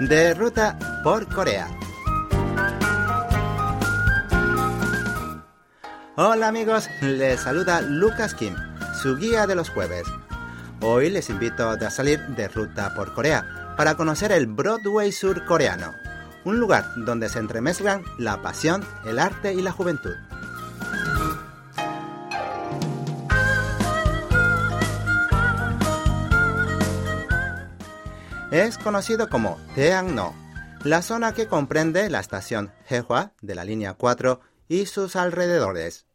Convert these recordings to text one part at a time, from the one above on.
de ruta por Corea. Hola amigos, les saluda Lucas Kim, su guía de los jueves. Hoy les invito a salir de ruta por Corea para conocer el Broadway surcoreano, un lugar donde se entremezclan la pasión, el arte y la juventud. Es conocido como Taeangno, la zona que comprende la estación Haehwa de la línea 4 y sus alrededores.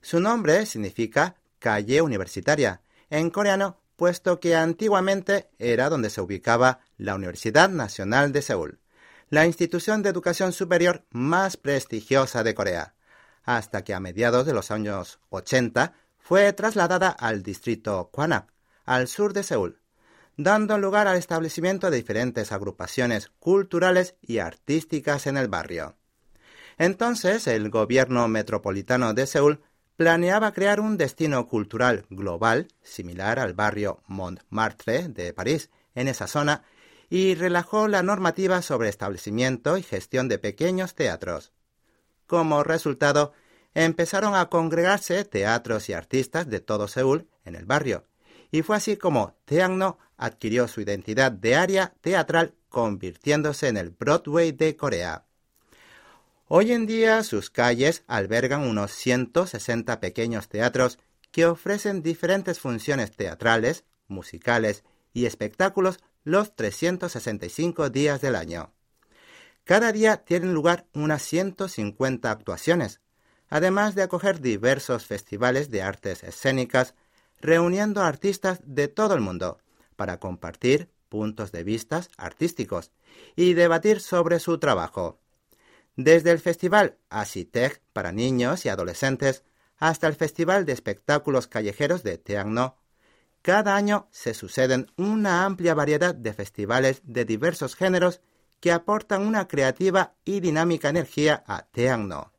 Su nombre significa calle universitaria en coreano, puesto que antiguamente era donde se ubicaba la Universidad Nacional de Seúl, la institución de educación superior más prestigiosa de Corea, hasta que a mediados de los años 80 fue trasladada al distrito Kwanak, al sur de Seúl, dando lugar al establecimiento de diferentes agrupaciones culturales y artísticas en el barrio. Entonces, el gobierno metropolitano de Seúl planeaba crear un destino cultural global similar al barrio Montmartre de París en esa zona y relajó la normativa sobre establecimiento y gestión de pequeños teatros. Como resultado, empezaron a congregarse teatros y artistas de todo Seúl en el barrio, y fue así como Teangno adquirió su identidad de área teatral convirtiéndose en el Broadway de Corea. Hoy en día sus calles albergan unos 160 pequeños teatros que ofrecen diferentes funciones teatrales, musicales y espectáculos los 365 días del año. Cada día tienen lugar unas 150 actuaciones, además de acoger diversos festivales de artes escénicas, reuniendo artistas de todo el mundo para compartir puntos de vista artísticos y debatir sobre su trabajo. Desde el Festival Asitech para niños y adolescentes hasta el Festival de Espectáculos Callejeros de Teangno, cada año se suceden una amplia variedad de festivales de diversos géneros que aportan una creativa y dinámica energía a Teangno.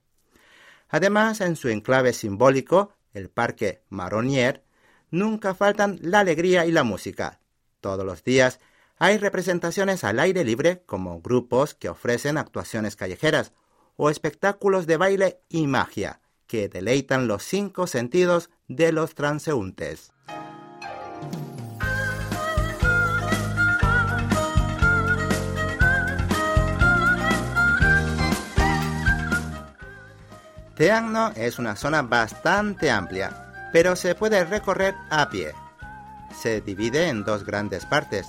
Además, en su enclave simbólico, el Parque Maronier, nunca faltan la alegría y la música. Todos los días hay representaciones al aire libre como grupos que ofrecen actuaciones callejeras o espectáculos de baile y magia que deleitan los cinco sentidos de los transeúntes. Teangno es una zona bastante amplia pero se puede recorrer a pie. Se divide en dos grandes partes.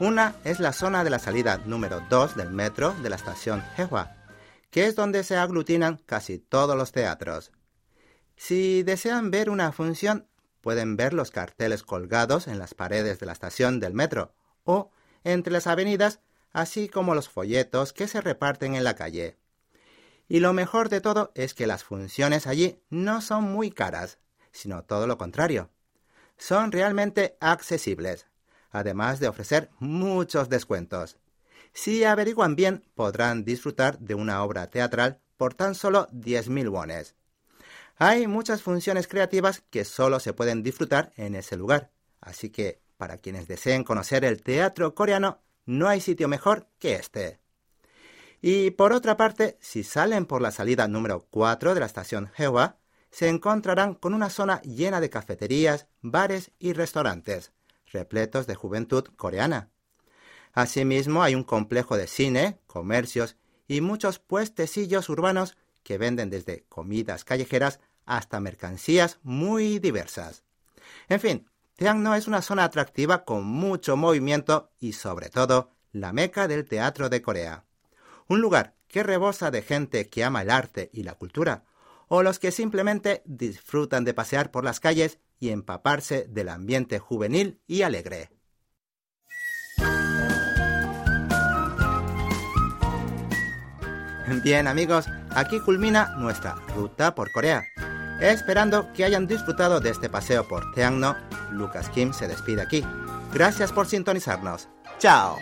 Una es la zona de la salida número 2 del metro de la estación Haehwa, que es donde se aglutinan casi todos los teatros. Si desean ver una función, pueden ver los carteles colgados en las paredes de la estación del metro o entre las avenidas, así como los folletos que se reparten en la calle. Y lo mejor de todo es que las funciones allí no son muy caras, sino todo lo contrario. Son realmente accesibles, además de ofrecer muchos descuentos. Si averiguan bien, podrán disfrutar de una obra teatral por tan solo 10.000 wones. Hay muchas funciones creativas que solo se pueden disfrutar en ese lugar, así que para quienes deseen conocer el teatro coreano, no hay sitio mejor que este. Y por otra parte, si salen por la salida número 4 de la estación Hewa, se encontrarán con una zona llena de cafeterías, bares y restaurantes, repletos de juventud coreana. Asimismo, hay un complejo de cine, comercios y muchos puestecillos urbanos que venden desde comidas callejeras hasta mercancías muy diversas. En fin, Teangno es una zona atractiva con mucho movimiento y sobre todo la meca del teatro de Corea. Un lugar que rebosa de gente que ama el arte y la cultura, o los que simplemente disfrutan de pasear por las calles y empaparse del ambiente juvenil y alegre. Bien amigos, aquí culmina nuestra ruta por Corea. Esperando que hayan disfrutado de este paseo por Teangno, Lucas Kim se despide aquí. Gracias por sintonizarnos. ¡Chao!